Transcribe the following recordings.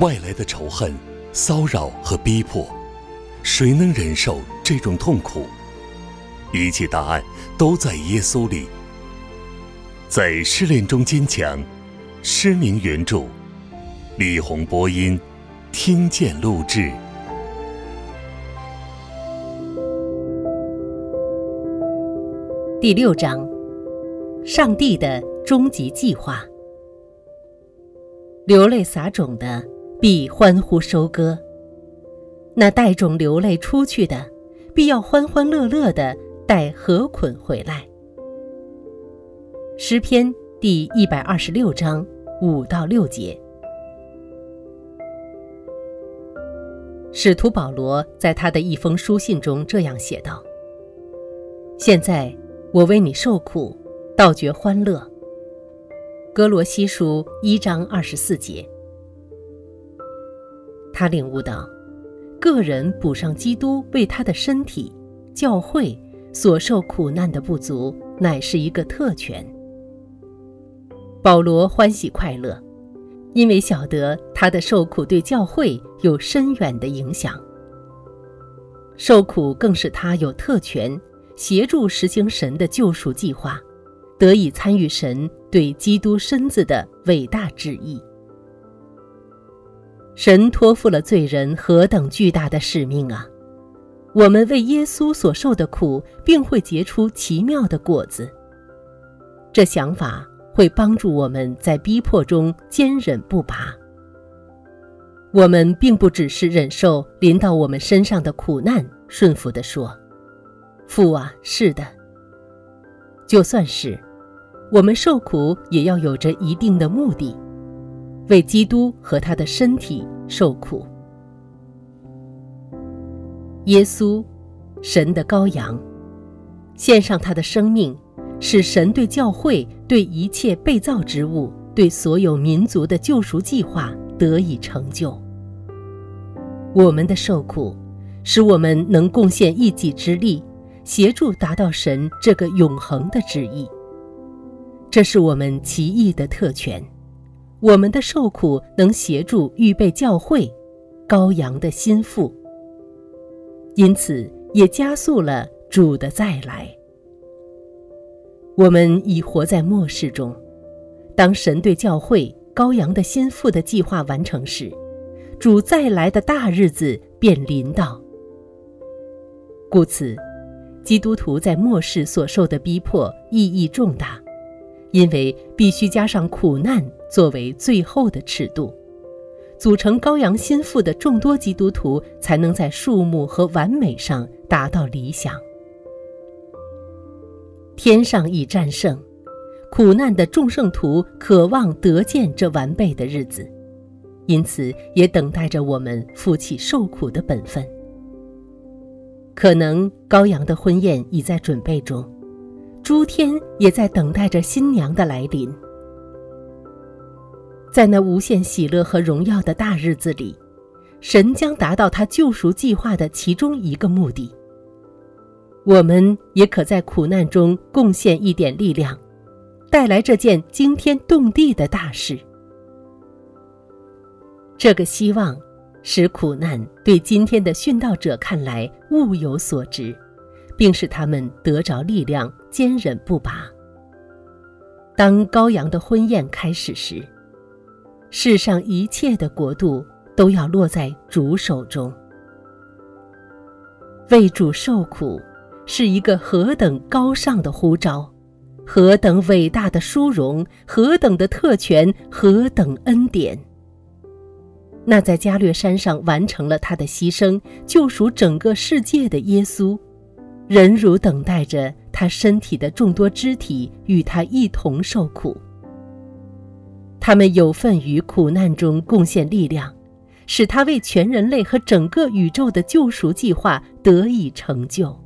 外来的仇恨、骚扰和逼迫，谁能忍受这种痛苦？一切答案都在耶稣里。在失恋中坚强，失明原著，李红播音，听见录制。第六章，上帝的终极计划。流泪撒种的。必欢呼收割。那带种流泪出去的，必要欢欢乐乐的带禾捆回来。诗篇第一百二十六章五到六节。使徒保罗在他的一封书信中这样写道：“现在我为你受苦，倒觉欢乐。”哥罗西书一章二十四节。他领悟到，个人补上基督为他的身体、教会所受苦难的不足，乃是一个特权。保罗欢喜快乐，因为晓得他的受苦对教会有深远的影响。受苦更是他有特权，协助实行神的救赎计划，得以参与神对基督身子的伟大旨意。神托付了罪人何等巨大的使命啊！我们为耶稣所受的苦，并会结出奇妙的果子。这想法会帮助我们在逼迫中坚忍不拔。我们并不只是忍受临到我们身上的苦难，顺服地说：“父啊，是的。”就算是我们受苦，也要有着一定的目的。为基督和他的身体受苦。耶稣，神的羔羊，献上他的生命，使神对教会、对一切被造之物、对所有民族的救赎计划得以成就。我们的受苦，使我们能贡献一己之力，协助达到神这个永恒的旨意。这是我们奇异的特权。我们的受苦能协助预备教会，羔羊的心腹，因此也加速了主的再来。我们已活在末世中，当神对教会羔羊的心腹的计划完成时，主再来的大日子便临到。故此，基督徒在末世所受的逼迫意义重大。因为必须加上苦难作为最后的尺度，组成羔羊心腹的众多基督徒才能在数目和完美上达到理想。天上已战胜，苦难的众圣徒渴望得见这完备的日子，因此也等待着我们负起受苦的本分。可能羔羊的婚宴已在准备中。诸天也在等待着新娘的来临，在那无限喜乐和荣耀的大日子里，神将达到他救赎计划的其中一个目的。我们也可在苦难中贡献一点力量，带来这件惊天动地的大事。这个希望使苦难对今天的殉道者看来物有所值。并使他们得着力量，坚忍不拔。当羔羊的婚宴开始时，世上一切的国度都要落在主手中。为主受苦，是一个何等高尚的呼召，何等伟大的殊荣，何等的特权，何等恩典！那在加略山上完成了他的牺牲，救赎整个世界的耶稣。忍辱等待着他身体的众多肢体与他一同受苦，他们有份于苦难中贡献力量，使他为全人类和整个宇宙的救赎计划得以成就。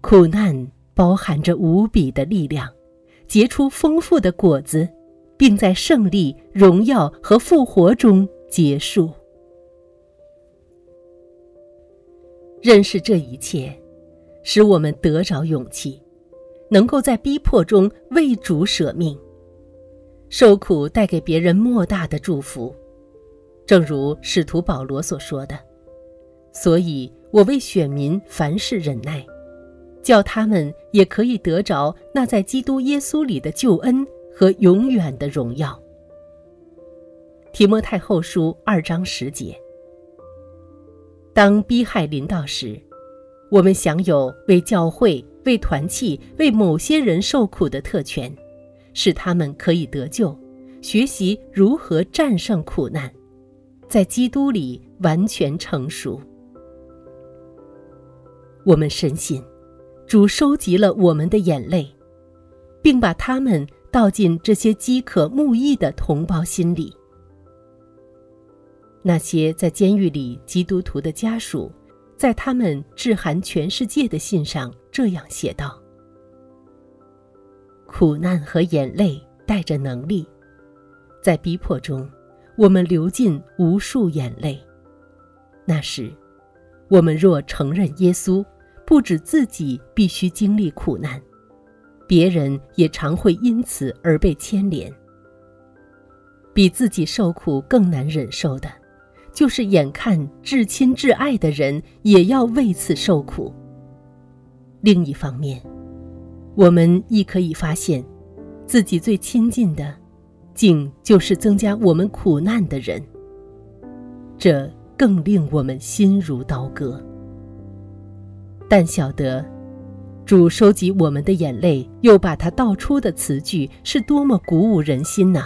苦难包含着无比的力量，结出丰富的果子，并在胜利、荣耀和复活中结束。认识这一切。使我们得着勇气，能够在逼迫中为主舍命。受苦带给别人莫大的祝福，正如使徒保罗所说的：“所以我为选民凡事忍耐，叫他们也可以得着那在基督耶稣里的救恩和永远的荣耀。”提摩太后书二章十节。当逼害临到时，我们享有为教会、为团契、为某些人受苦的特权，使他们可以得救，学习如何战胜苦难，在基督里完全成熟。我们深信，主收集了我们的眼泪，并把它们倒进这些饥渴慕义的同胞心里。那些在监狱里基督徒的家属，在他们致函全世界的信上这样写道：“苦难和眼泪带着能力，在逼迫中，我们流尽无数眼泪。那时，我们若承认耶稣，不止自己必须经历苦难，别人也常会因此而被牵连。比自己受苦更难忍受的。”就是眼看至亲至爱的人也要为此受苦。另一方面，我们亦可以发现，自己最亲近的，竟就是增加我们苦难的人。这更令我们心如刀割。但晓得，主收集我们的眼泪，又把它倒出的词句，是多么鼓舞人心呐！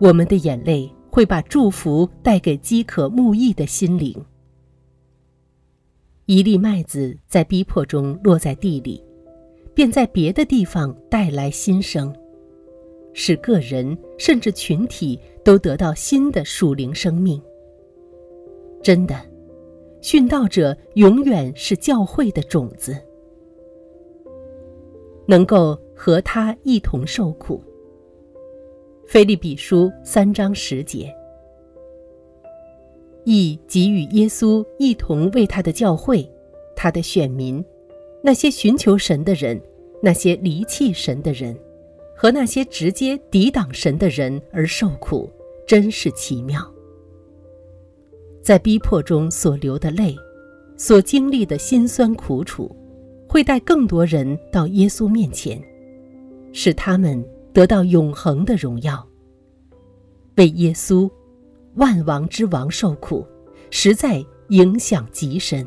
我们的眼泪。会把祝福带给饥渴慕义的心灵。一粒麦子在逼迫中落在地里，便在别的地方带来新生，使个人甚至群体都得到新的属灵生命。真的，殉道者永远是教会的种子，能够和他一同受苦。菲利比书三章十节，亦给予耶稣一同为他的教会、他的选民、那些寻求神的人、那些离弃神的人，和那些直接抵挡神的人而受苦，真是奇妙。在逼迫中所流的泪，所经历的辛酸苦楚，会带更多人到耶稣面前，使他们。得到永恒的荣耀。为耶稣，万王之王受苦，实在影响极深。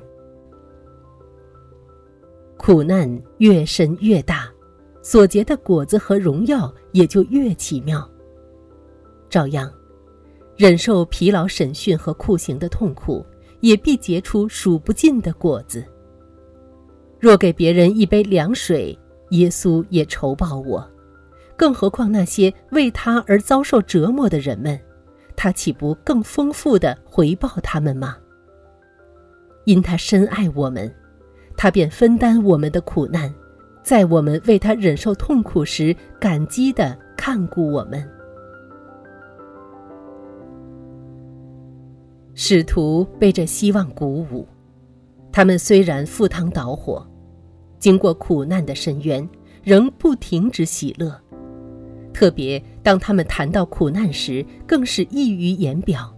苦难越深越大，所结的果子和荣耀也就越奇妙。照样，忍受疲劳审讯和酷刑的痛苦，也必结出数不尽的果子。若给别人一杯凉水，耶稣也酬报我。更何况那些为他而遭受折磨的人们，他岂不更丰富的回报他们吗？因他深爱我们，他便分担我们的苦难，在我们为他忍受痛苦时，感激的看顾我们。使徒被这希望鼓舞，他们虽然赴汤蹈火，经过苦难的深渊，仍不停止喜乐。特别当他们谈到苦难时，更是溢于言表。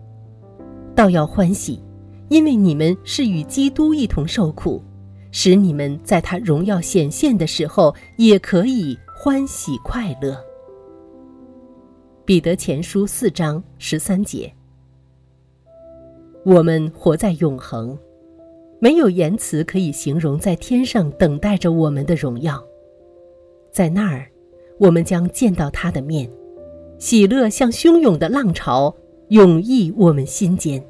倒要欢喜，因为你们是与基督一同受苦，使你们在他荣耀显现的时候，也可以欢喜快乐。彼得前书四章十三节。我们活在永恒，没有言辞可以形容在天上等待着我们的荣耀，在那儿。我们将见到他的面，喜乐像汹涌的浪潮涌溢我们心间。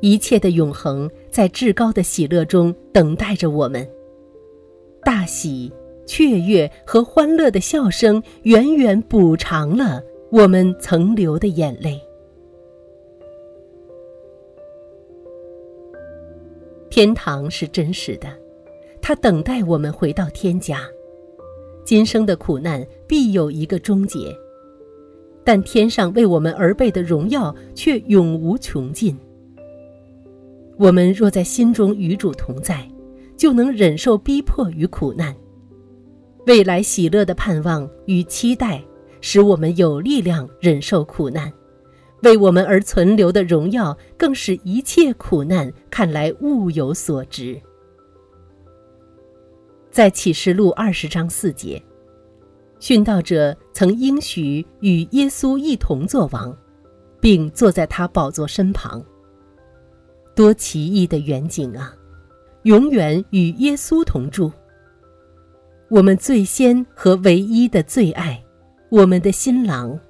一切的永恒在至高的喜乐中等待着我们，大喜、雀跃和欢乐的笑声远远补偿了我们曾流的眼泪。天堂是真实的，它等待我们回到天家。今生的苦难必有一个终结，但天上为我们而备的荣耀却永无穷尽。我们若在心中与主同在，就能忍受逼迫与苦难。未来喜乐的盼望与期待，使我们有力量忍受苦难，为我们而存留的荣耀，更使一切苦难看来物有所值。在启示录二十章四节，殉道者曾应许与耶稣一同作王，并坐在他宝座身旁。多奇异的远景啊！永远与耶稣同住。我们最先和唯一的最爱，我们的新郎。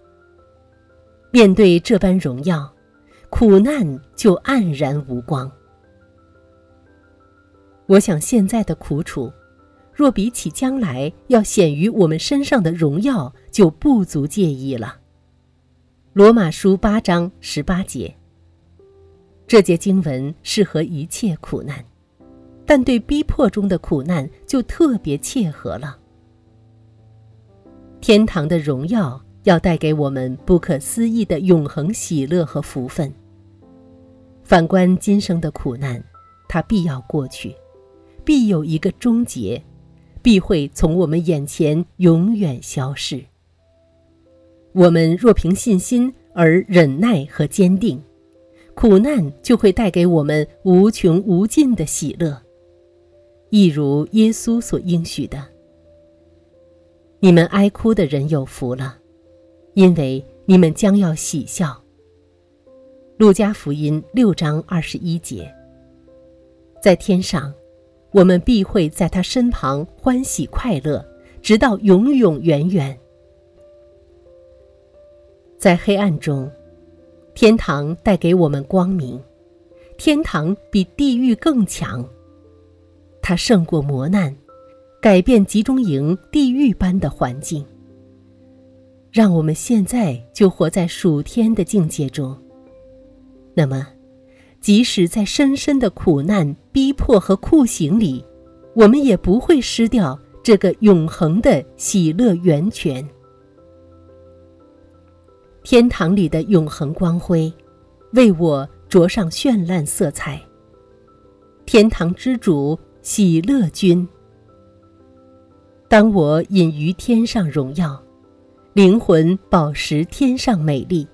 面对这般荣耀，苦难就黯然无光。我想现在的苦楚，若比起将来要显于我们身上的荣耀，就不足介意了。罗马书八章十八节。这节经文适合一切苦难，但对逼迫中的苦难就特别切合了。天堂的荣耀要带给我们不可思议的永恒喜乐和福分。反观今生的苦难，它必要过去，必有一个终结，必会从我们眼前永远消逝。我们若凭信心而忍耐和坚定。苦难就会带给我们无穷无尽的喜乐，一如耶稣所应许的：“你们哀哭的人有福了，因为你们将要喜笑。”路加福音六章二十一节。在天上，我们必会在他身旁欢喜快乐，直到永永远远。在黑暗中。天堂带给我们光明，天堂比地狱更强。它胜过磨难，改变集中营地狱般的环境，让我们现在就活在属天的境界中。那么，即使在深深的苦难、逼迫和酷刑里，我们也不会失掉这个永恒的喜乐源泉。天堂里的永恒光辉，为我着上绚烂色彩。天堂之主喜乐君，当我隐于天上荣耀，灵魂宝石天上美丽，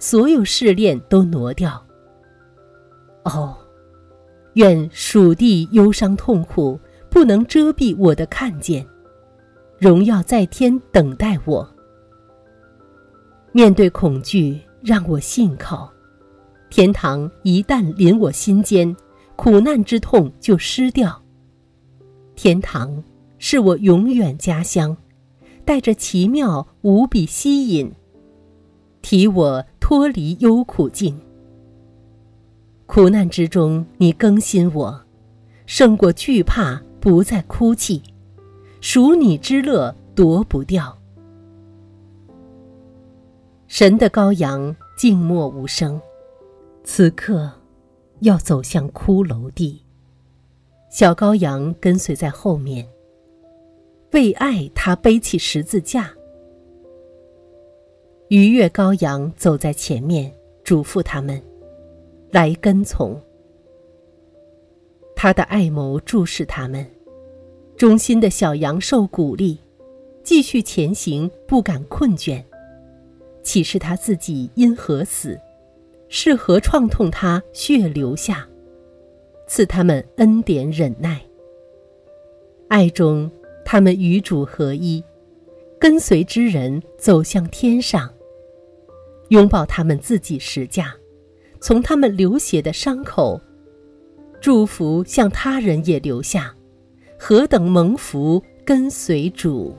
所有试炼都挪掉。哦，愿属地忧伤痛苦不能遮蔽我的看见，荣耀在天等待我。面对恐惧，让我信靠。天堂一旦临我心间，苦难之痛就失掉。天堂是我永远家乡，带着奇妙无比吸引，提我脱离忧苦境。苦难之中，你更新我，胜过惧怕，不再哭泣，属你之乐夺不掉。神的羔羊静默无声，此刻要走向骷髅地。小羔羊跟随在后面，为爱他背起十字架。愉悦羔羊走在前面，嘱咐他们来跟从。他的爱眸注视他们，忠心的小羊受鼓励，继续前行，不敢困倦。岂是他自己因何死？是何创痛他血流下？赐他们恩典忍耐。爱中，他们与主合一，跟随之人走向天上，拥抱他们自己十架，从他们流血的伤口，祝福向他人也留下，何等蒙福，跟随主。